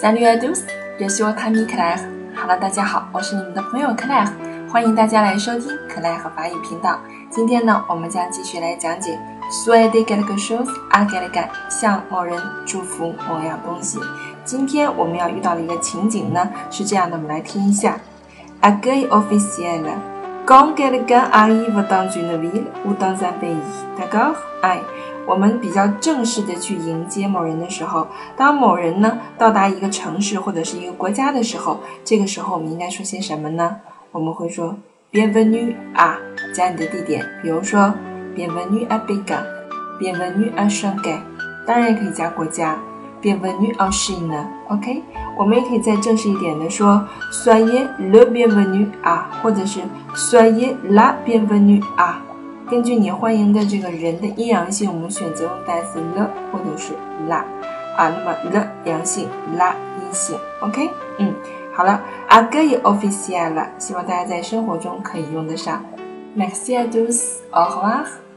Salut à tous, je suis votre ami Claire. Hello，大家好，我是你们的朋友 Claire，欢迎大家来收听 Claire 法语频道。今天呢，我们将继续来讲解 souhaiter quelque chose à quelqu'un，向某人祝福某样东西。今天我们要遇到的一个情景呢是这样的，我们来听一下。Accueil officiel. Quand quelqu'un arrive dans une ville ou dans un pays, d'accord? 哎，我们比较正式的去迎接某人的时候，当某人呢到达一个城市或者是一个国家的时候，这个时候我们应该说些什么呢？我们会说 Bienvenue 啊，加你的地点，比如说 Bienvenue à Pékin，Bienvenue à Shanghai，当然也可以加国家。Bienvenue en Chine，OK？我们也可以再正式一点的说，Soyez le bienvenu 啊，或者是 Soyez la bienvenu 啊。根据你欢迎的这个人的阴阳性，我们选择用代词 le 或者是 la 啊。那么 le 阳性，la 阴性，OK？嗯，好了，Accueil officiel，希望大家在生活中可以用得上。Merci à tous，au revoir。